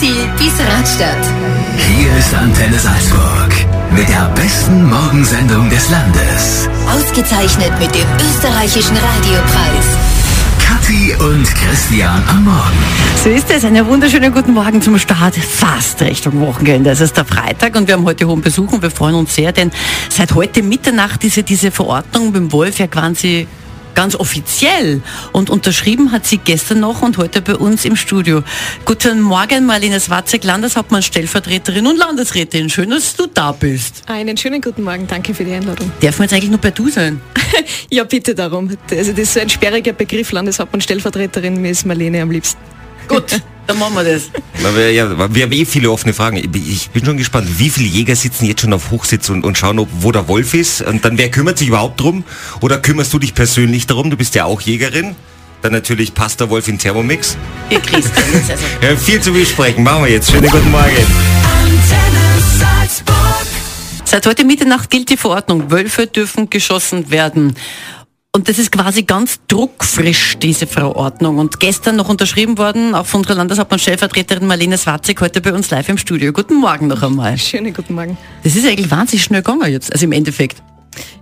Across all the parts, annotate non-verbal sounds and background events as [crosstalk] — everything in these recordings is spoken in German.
Ziel bis Radstadt. Hier ist Antenne Salzburg mit der besten Morgensendung des Landes. Ausgezeichnet mit dem österreichischen Radiopreis. Kathi und Christian am Morgen. So ist es. Einen wunderschönen guten Morgen zum Start. Fast Richtung Wochenende. Es ist der Freitag und wir haben heute hohen Besuch und wir freuen uns sehr, denn seit heute Mitternacht ist ja diese Verordnung mit dem Wolf ja quasi ganz offiziell und unterschrieben hat sie gestern noch und heute bei uns im Studio. Guten Morgen, Marlene Swatzek, Landeshauptmann, Stellvertreterin und Landesrätin. Schön, dass du da bist. Einen schönen guten Morgen, danke für die Einladung. Darf man jetzt eigentlich nur bei du sein? [laughs] Ja, bitte darum. Also das ist so ein sperriger Begriff, Landeshauptmann, Stellvertreterin, mir ist Marlene am liebsten. Gut, dann machen wir das. Na, wir, ja, wir haben eh viele offene Fragen. Ich bin- schon gespannt, wie viele Jäger sitzen jetzt schon auf Hochsitz und, und schauen, ob, wo der Wolf ist. Und dann, wer kümmert sich überhaupt drum? Oder kümmerst du dich persönlich darum? Du bist ja auch Jägerin. Dann natürlich passt der Wolf in Thermomix. Ihr Christian, [laughs] jetzt also. Ja, viel zu besprechen. Machen wir jetzt. Schönen guten Morgen. Seit heute Mitternacht gilt die Verordnung. Wölfe dürfen geschossen werden. Und das ist quasi ganz druckfrisch, diese Verordnung. Und gestern noch unterschrieben worden, auch von unserer Landeshauptmann-Stellvertreterin Marlene Swatzig, heute bei uns live im Studio. Guten Morgen noch einmal. Schönen guten Morgen. Das ist eigentlich wahnsinnig schnell gegangen jetzt, also im Endeffekt.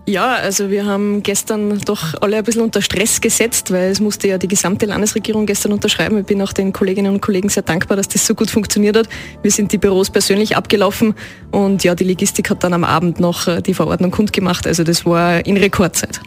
Ja, also wir haben gestern doch alle ein bisschen unter Stress gesetzt, weil es musste ja die gesamte Landesregierung gestern unterschreiben. Ich bin auch den Kolleginnen und Kollegen sehr dankbar, dass das so gut funktioniert hat. Wir sind die Büros persönlich abgelaufen und ja, die Logistik hat dann am Abend noch äh, die Verordnung kundgemacht. Also das war in Rekordzeit.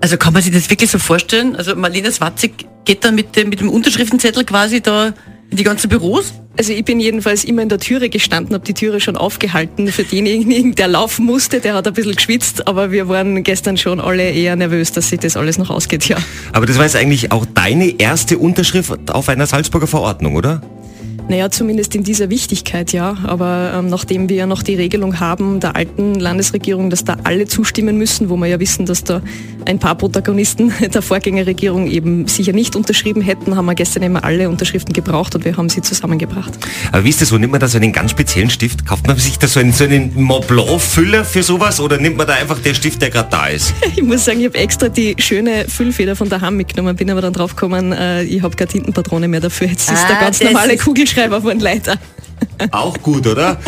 Also kann man sich das wirklich so vorstellen? Also Marlene Swatzig geht dann mit dem, mit dem Unterschriftenzettel quasi da in die ganzen Büros? Also ich bin jedenfalls immer in der Türe gestanden, habe die Türe schon aufgehalten. Für denjenigen, der laufen musste, der hat ein bisschen geschwitzt, aber wir waren gestern schon alle eher nervös, dass sich das alles noch ausgeht, ja. Aber das war jetzt eigentlich auch deine erste Unterschrift auf einer Salzburger Verordnung, oder? Naja, zumindest in dieser Wichtigkeit, ja. Aber ähm, nachdem wir ja noch die Regelung haben der alten Landesregierung, dass da alle zustimmen müssen, wo wir ja wissen, dass da ein paar Protagonisten [laughs] der Vorgängerregierung eben sicher nicht unterschrieben hätten, haben wir gestern immer alle Unterschriften gebraucht und wir haben sie zusammengebracht. Aber wie ist das so? Nimmt man da so einen ganz speziellen Stift? Kauft man sich da so einen, so einen Mont Blanc-Füller für sowas oder nimmt man da einfach den Stift, der gerade da ist? [laughs] Ich muss sagen, ich habe extra die schöne Füllfeder von daheim mitgenommen, bin aber dann drauf gekommen, äh, ich habe keine Tintenpatrone mehr dafür. Jetzt ist Ah, der ganz normale ist- Kugelschreiber von Leiter. Auch gut, oder?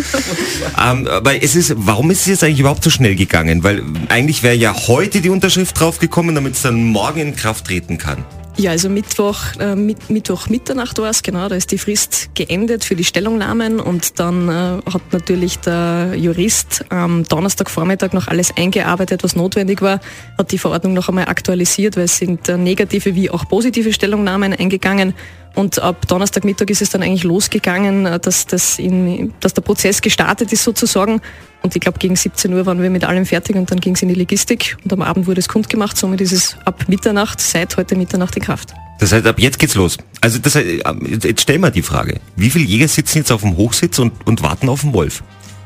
ähm, aber es ist, warum ist es jetzt eigentlich überhaupt so schnell gegangen? Weil eigentlich wäre ja heute die Unterschrift draufgekommen, damit es dann morgen in Kraft treten kann. Ja, also Mittwoch, äh, mit, Mittwoch Mitternacht war es, genau, da ist die Frist geendet für die Stellungnahmen und dann äh, hat natürlich der Jurist am Donnerstagvormittag noch alles eingearbeitet, was notwendig war, hat die Verordnung noch einmal aktualisiert, weil es sind äh, negative wie auch positive Stellungnahmen eingegangen und ab Donnerstagmittag ist es dann eigentlich losgegangen, äh, dass, das in, dass der Prozess gestartet ist sozusagen und ich glaube, gegen 17 Uhr waren wir mit allem fertig und dann ging es in die Logistik und am Abend wurde es kundgemacht. Somit ist es ab Mitternacht, seit heute Mitternacht in Kraft. Das heißt, ab jetzt geht's los. Also das heißt, jetzt jetzt stell mal die Frage. Wie viele Jäger sitzen jetzt auf dem Hochsitz und, und warten auf den Wolf?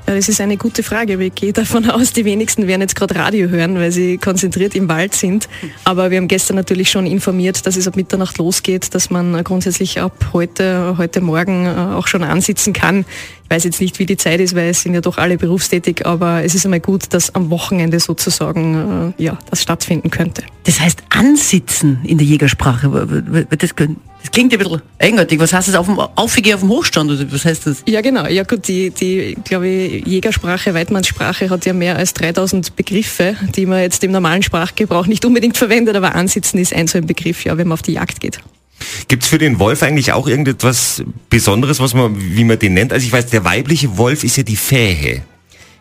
Das ist eine gute Frage. Ich gehe davon [laughs] aus, die wenigsten werden jetzt gerade Radio hören, weil sie konzentriert im Wald sind. Aber wir haben gestern natürlich schon informiert, dass es ab Mitternacht losgeht, dass man grundsätzlich ab heute, heute Morgen äh, auch schon ansitzen kann. Ich weiß jetzt nicht, wie die Zeit ist, weil es sind ja doch alle berufstätig, aber es ist einmal gut, dass am Wochenende sozusagen äh, ja, das stattfinden könnte. Das heißt ansitzen in der Jägersprache. Das, klingt- das klingt ein bisschen eigenartig. Was heißt das auf dem auf dem Hochstand? Oder was heißt das? Ja, genau. Ja gut, die, die glaube ich, Jägersprache, Weidmannssprache hat ja mehr als 3000 Begriffe, die man jetzt im normalen Sprachgebrauch nicht unbedingt verwendet, aber ansitzen ist ein so ein Begriff, ja, wenn man auf die Jagd geht. Gibt's für den Wolf eigentlich auch irgendetwas Besonderes, was man, wie man den nennt? Also ich weiß, der weibliche Wolf ist ja die Fähe.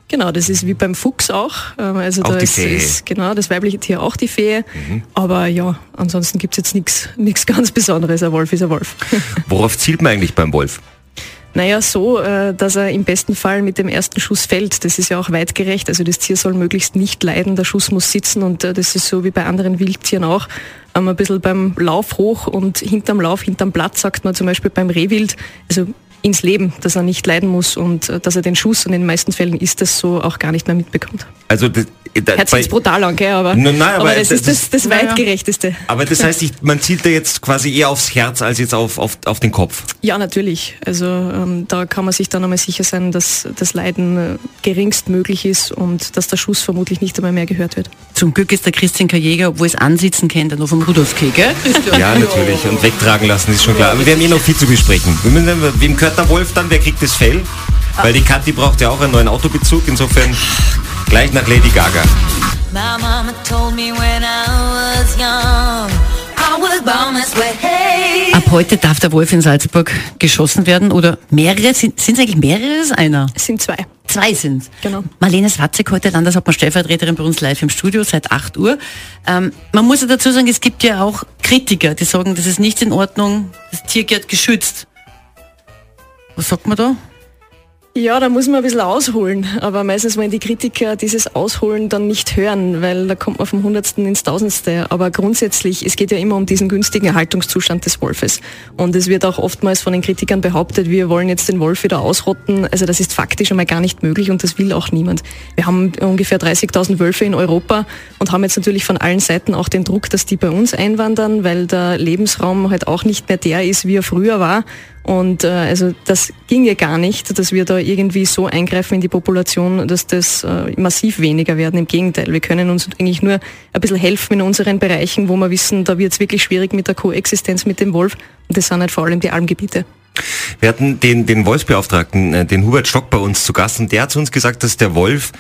Genau, das ist wie beim Fuchs auch. Ähm, Also Auch da ist, ist genau das weibliche Tier auch die Fee. Aber ja, ansonsten gibt's jetzt nichts nichts [laughs] ganz Besonderes. Ein Wolf ist ein Wolf. Worauf zielt man eigentlich beim Wolf? Naja, so, äh, dass er im besten Fall mit dem ersten Schuss fällt. Das ist ja auch weitgerecht. Also das Tier soll möglichst nicht leiden, der Schuss muss sitzen und äh, das ist so wie bei anderen Wildtieren auch. Ähm, ein bisschen beim Lauf hoch und hinterm Lauf, hinterm Blatt sagt man zum Beispiel beim Rehwild, also ins Leben, dass er nicht leiden muss und äh, dass er den Schuss, und in den meisten Fällen ist das so, auch gar nicht mehr mitbekommt. Also das, da, Hört sich jetzt brutal an, gell? Aber, Nein, aber aber das, das ist das, das naja. weitgerechteste. aber das heißt, ich, man zielt da jetzt quasi eher aufs Herz als jetzt auf, auf, auf den Kopf. Ja, natürlich. Also ähm, da kann man sich dann einmal sicher sein, dass das Leiden äh, geringst möglich ist und dass der Schuss vermutlich nicht einmal mehr gehört wird. Zum Glück ist der Christian K. Jäger, obwohl es ansitzen kennt, er noch vom Rudolf K., gell? Ja, natürlich. Und wegtragen lassen ist schon klar. Aber wir haben eh noch viel zu besprechen. Wem gehört fährt der Wolf dann? Wer kriegt das Fell? Weil die Kathi braucht ja auch einen neuen Autobezug. Insofern gleich nach Lady Gaga. My mama told me when I was young, I was born this way. Hey. Ab heute darf der Wolf in Salzburg geschossen werden oder mehrere, sind es eigentlich mehrere ist einer? Es sind zwei. Zwei sind Genau. Marlene Swatzek, heute Landeshauptmann Stellvertreterin bei uns live im Studio seit 8 Uhr. Ähm, man muss ja dazu sagen, es gibt ja auch Kritiker, die sagen, das ist nicht in Ordnung, das Tier gehört geschützt. Was sagt man da? Ja, da muss man ein bisschen ausholen, aber meistens wollen die Kritiker dieses Ausholen dann nicht hören, weil da kommt man vom Hundertsten ins Tausendste. Aber grundsätzlich, es geht ja immer um diesen günstigen Erhaltungszustand des Wolfes. Und es wird auch oftmals von den Kritikern behauptet, wir wollen jetzt den Wolf wieder ausrotten. Also das ist faktisch einmal gar nicht möglich und das will auch niemand. Wir haben ungefähr 30.000 Wölfe in Europa und haben jetzt natürlich von allen Seiten auch den Druck, dass die bei uns einwandern, weil der Lebensraum halt auch nicht mehr der ist, wie er früher war. Und äh, also das ginge gar nicht, dass wir da irgendwie so eingreifen in die Population, dass das äh, massiv weniger werden. Im Gegenteil, wir können uns eigentlich nur ein bisschen helfen in unseren Bereichen, wo wir wissen, da wird es wirklich schwierig mit der Koexistenz mit dem Wolf. Und das sind halt vor allem die Almgebiete. Wir hatten den, den Wolfsbeauftragten, äh, den Hubert Stock bei uns zu Gast und der hat zu uns gesagt, dass der Wolf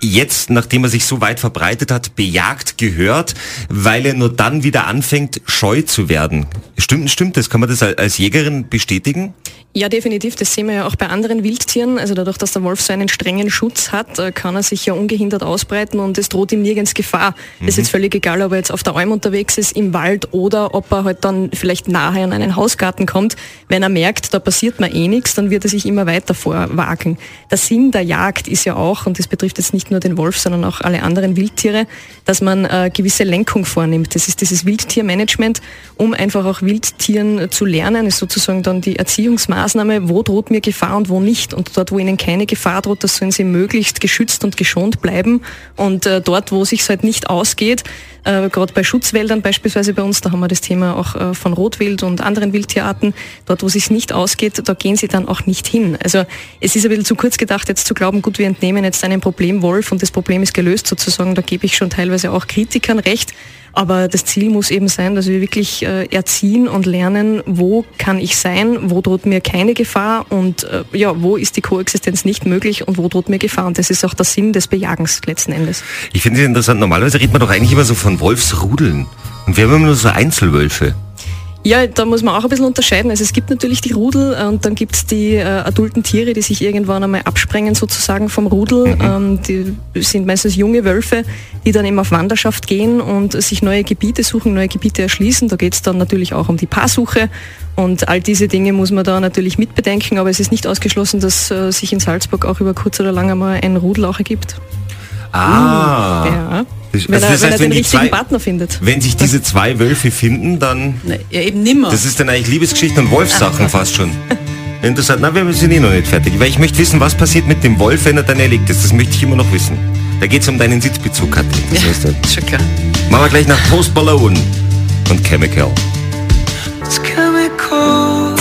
jetzt, nachdem er sich so weit verbreitet hat, bejagt gehört, weil er nur dann wieder anfängt, scheu zu werden. Stimmt, stimmt das? Kann man das als- als Jägerin bestätigen? Ja, definitiv. Das sehen wir ja auch bei anderen Wildtieren. Also dadurch, dass der Wolf so einen strengen Schutz hat, äh, kann er sich ja ungehindert ausbreiten und es droht ihm nirgends Gefahr. Es ist jetzt völlig egal, ob er jetzt auf der Alm unterwegs ist, im Wald oder ob er halt dann vielleicht nahe an einen Hausgarten kommt. Wenn er merkt, da passiert mir eh nichts, dann wird er sich immer weiter vorwagen. Der Sinn der Jagd ist ja auch, und das betrifft jetzt nicht nur den Wolf, sondern auch alle anderen Wildtiere, dass man äh, gewisse Lenkung vornimmt. Das ist dieses Wildtiermanagement, um einfach auch Wildtieren zu lernen, ist sozusagen dann die Erziehungsmaßnahme, wo droht mir Gefahr und wo nicht. Und dort, wo ihnen keine Gefahr droht, das sollen sie möglichst geschützt und geschont bleiben. Und äh, dort, wo sich halt nicht ausgeht, äh, gerade bei Schutzwäldern beispielsweise bei uns, da haben wir das Thema auch äh, von Rotwild und anderen Wildtierarten, dort, wo sich nicht ausgeht, da gehen sie dann auch nicht hin. Also es ist ein bisschen zu kurz gedacht, jetzt zu glauben, gut, wir entnehmen jetzt einen Problemwolf und das Problem ist gelöst sozusagen, da gebe ich schon teilweise auch Kritikern recht. Aber das Ziel muss eben sein, dass wir wirklich äh, erziehen und lernen, wo kann ich sein, wo droht mir keine Gefahr und äh, ja, wo ist die Koexistenz nicht möglich und wo droht mir Gefahr. Und das ist auch der Sinn des Bejagens letzten Endes. Ich finde es interessant. Normalerweise redet man doch eigentlich immer so von Wolfsrudeln. Und wir haben immer nur so Einzelwölfe. Ja, da muss man auch ein bisschen unterscheiden. Also es gibt natürlich die Rudel äh, und dann gibt es die äh, adulten Tiere, die sich irgendwann einmal absprengen sozusagen vom Rudel. Ähm, die sind meistens junge Wölfe, die dann eben auf Wanderschaft gehen und sich neue Gebiete suchen, neue Gebiete erschließen. Da geht es dann natürlich auch um die Paarsuche und all diese Dinge muss man da natürlich mitbedenken, aber es ist nicht ausgeschlossen, dass äh, sich in Salzburg auch über kurz oder lang einmal ein Rudel auch ergibt. Ah. Ja. Das- Wenn also er, das wenn heißt, er wenn den die richtigen zwei- Partner findet. Wenn sich diese zwei Wölfe finden, dann... Na, ja, eben nimmer. Das ist dann eigentlich Liebesgeschichten und Wolfssachen [laughs] fast schon. Interessant. Na, wir sind eh noch nicht fertig. Weil ich möchte wissen, was passiert mit dem Wolf, wenn er dann erlegt ist. Das möchte ich immer noch wissen. Da geht es um deinen Sitzbezug, Katrin. Das heißt, dann Schon klar. machen wir gleich nach Post Malone und Chemical.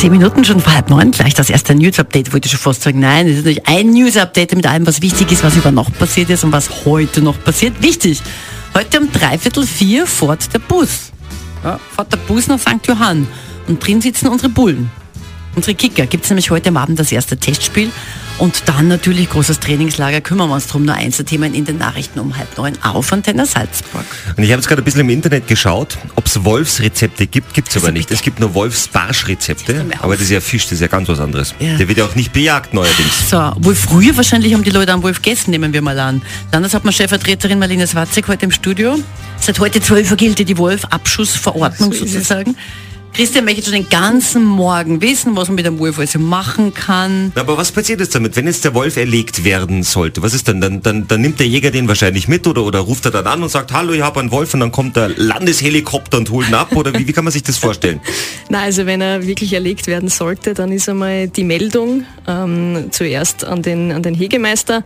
Zehn Minuten schon vor halb neun, gleich das erste News-Update. Wollte ich schon fast sagen, nein, es ist nicht ein News-Update mit allem, was wichtig ist, was über Nacht passiert ist und was heute noch passiert. Wichtig, heute um dreiviertel vier fährt der Bus. Ja, fährt der Bus nach St. Johann und drin sitzen unsere Bullen. Unsere Kicker gibt es nämlich heute Abend das erste Testspiel und dann natürlich großes Trainingslager. Kümmern wir uns drum. Nur Einzelthemen in den Nachrichten um halb neun auf Antenne Salzburg. Und ich habe jetzt gerade ein bisschen im Internet geschaut, ob es Wolfsrezepte gibt. Gibt es aber Also nicht. bitte. Es gibt nur Wolfsbarschrezepte. Aber das ist ja Fisch, das ist ja ganz was anderes. Ja. Der wird ja auch nicht bejagt neuerdings. So, wohl früher wahrscheinlich haben die Leute am Wolf gegessen, nehmen wir mal an. Landeshauptmann Stellvertreterin Marlene Swatzek heute im Studio. Seit heute 12 Uhr gilt ja die Wolf-Abschussverordnung So ist es. Christian möchte schon den ganzen Morgen wissen, was man mit dem Wolf also machen kann. Aber was passiert jetzt damit, wenn jetzt der Wolf erlegt werden sollte? Was ist dann? Dann, dann, dann nimmt der Jäger den wahrscheinlich mit oder, oder ruft er dann an und sagt, hallo, ich habe einen Wolf und dann kommt der Landeshelikopter und holt ihn ab? Oder wie, wie kann man sich das vorstellen? [laughs] Na, also wenn er wirklich erlegt werden sollte, dann ist einmal die Meldung ähm, zuerst an den, an den Hegemeister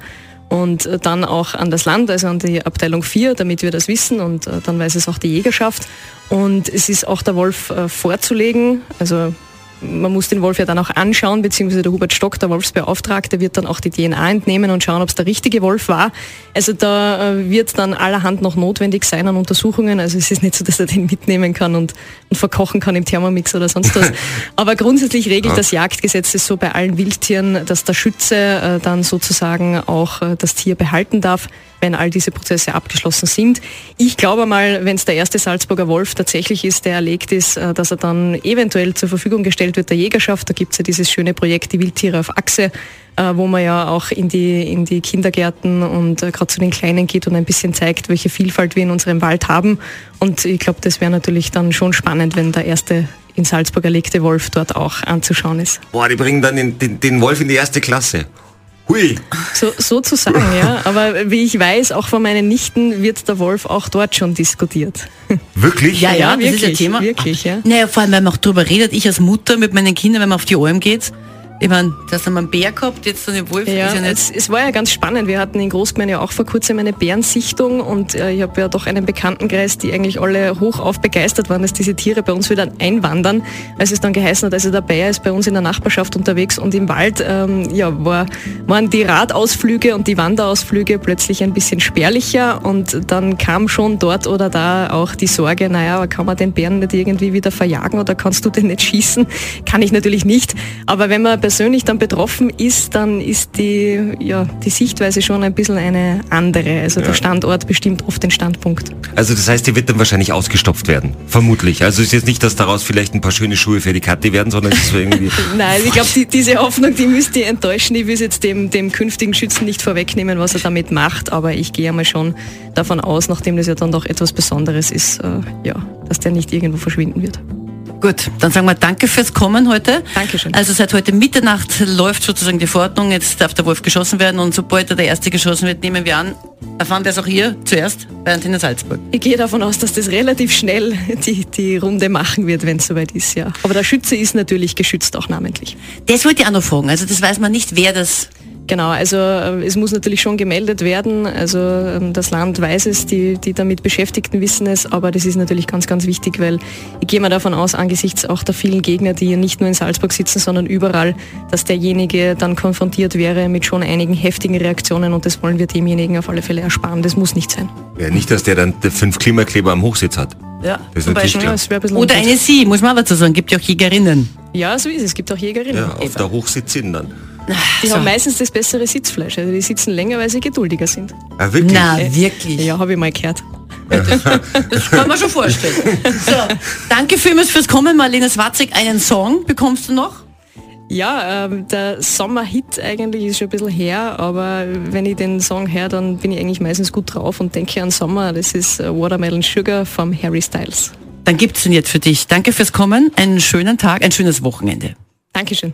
und äh, dann auch an das Land, also an die Abteilung 4, damit wir das wissen und äh, dann weiß es auch die Jägerschaft. Und es ist auch der Wolf äh, vorzulegen, also man muss den Wolf ja dann auch anschauen, beziehungsweise der Hubert Stock, der Wolfsbeauftragte, wird dann auch die DNA entnehmen und schauen, ob es der richtige Wolf war. Also da äh, wird dann allerhand noch notwendig sein an Untersuchungen. Also es ist nicht so, dass er den mitnehmen kann und, und verkochen kann im Thermomix oder sonst was. [laughs] Aber grundsätzlich regelt ja. das Jagdgesetz es so bei allen Wildtieren, dass der Schütze äh, dann sozusagen auch äh, das Tier behalten darf wenn all diese Prozesse abgeschlossen sind. Ich glaube mal, wenn es der erste Salzburger Wolf tatsächlich ist, der erlegt ist, äh, dass er dann eventuell zur Verfügung gestellt wird der Jägerschaft. Da gibt es ja dieses schöne Projekt Die Wildtiere auf Achse, äh, wo man ja auch in die, in die Kindergärten und äh, gerade zu den Kleinen geht und ein bisschen zeigt, welche Vielfalt wir in unserem Wald haben. Und ich glaube, das wäre natürlich dann schon spannend, wenn der erste in Salzburg erlegte Wolf dort auch anzuschauen ist. Boah, die bringen dann den, den, den Wolf in die erste Klasse. Hui. So, sozusagen, ja. Aber wie ich weiß, auch von meinen Nichten wird der Wolf auch dort schon diskutiert. Wirklich? Ja, ja, ja das wirklich, ist ein Thema. Wirklich, ja. Naja, vor allem, wenn man auch darüber redet, ich als Mutter mit meinen Kindern, wenn man auf die Alm geht, ich meine, da haben wir einen Bär gehabt, jetzt eine Wolf. Ja, ja es, es, war ja ganz spannend. Wir hatten in Großgemein ja auch vor kurzem eine Bärensichtung und äh, ich habe ja doch einen Bekanntenkreis, die eigentlich alle hochauf begeistert waren, dass diese Tiere bei uns wieder einwandern. Als es dann geheißen hat, also der Bär ist bei uns in der Nachbarschaft unterwegs und im Wald ähm, ja, war, waren die Radausflüge und die Wanderausflüge plötzlich ein bisschen spärlicher und dann kam schon dort oder da auch die Sorge, naja, aber kann man den Bären nicht irgendwie wieder verjagen oder kannst du den nicht schießen? Kann ich natürlich nicht. Aber wenn man persönlich dann betroffen ist, dann ist die, ja, die Sichtweise schon ein bisschen eine andere. Also ja. der Standort bestimmt oft den Standpunkt. Also das heißt, die wird dann wahrscheinlich ausgestopft werden, vermutlich. Also es ist jetzt nicht, dass daraus vielleicht ein paar schöne Schuhe für die Katte werden, sondern es ist so irgendwie... [laughs] Nein, ich glaube, die, diese Hoffnung, die müsste ich enttäuschen. Ich will jetzt dem, dem künftigen Schützen nicht vorwegnehmen, was er damit macht, aber ich gehe einmal schon davon aus, nachdem das ja dann doch etwas Besonderes ist, äh, ja, dass der nicht irgendwo verschwinden wird. Gut, dann sagen wir danke fürs Kommen heute. Dankeschön. Also seit heute Mitternacht läuft sozusagen die Verordnung. Jetzt darf der Wolf geschossen werden und sobald er der Erste geschossen wird, nehmen wir an, erfahren wir es auch hier zuerst bei Antenne Salzburg. Ich gehe davon aus, dass das relativ schnell die, die Runde machen wird, wenn es soweit ist, ja. Aber der Schütze ist natürlich geschützt auch namentlich. Das wollte ich auch noch fragen. Also das weiß man nicht, wer das Genau, also äh, es muss natürlich schon gemeldet werden. Also ähm, das Land weiß es, die, die damit Beschäftigten wissen es, aber das ist natürlich ganz, ganz wichtig, weil ich gehe mal davon aus, angesichts auch der vielen Gegner, die hier nicht nur in Salzburg sitzen, sondern überall, dass derjenige dann konfrontiert wäre mit schon einigen heftigen Reaktionen und das wollen wir demjenigen auf alle Fälle ersparen. Das muss nicht sein. Ja, nicht, dass der dann fünf Klimakleber am Hochsitz hat. Ja, das ist natürlich Beispiel, ja, Oder eine Sie, muss man aber dazu sagen, gibt ja auch Jägerinnen. Ja, so ist es, es gibt auch Jägerinnen. Ja, auf der Hochsitzin dann. Die so. haben meistens das bessere Sitzfleisch. Also die sitzen länger, weil sie geduldiger sind. Ah, wirklich? Na, wirklich? Ja, habe ich mal gehört. das kann man schon vorstellen. [laughs] So, danke vielmals fürs Kommen, Marlene Swatzig. Einen Song bekommst du noch? Ja, ähm, der Sommerhit eigentlich ist schon ein bisschen her, aber wenn ich den Song höre, dann bin ich eigentlich meistens gut drauf und denke an Sommer. Das ist äh, Watermelon Sugar vom Harry Styles. Dann gibt es ihn jetzt für dich. Danke fürs Kommen, einen schönen Tag, ein schönes Wochenende. Dankeschön.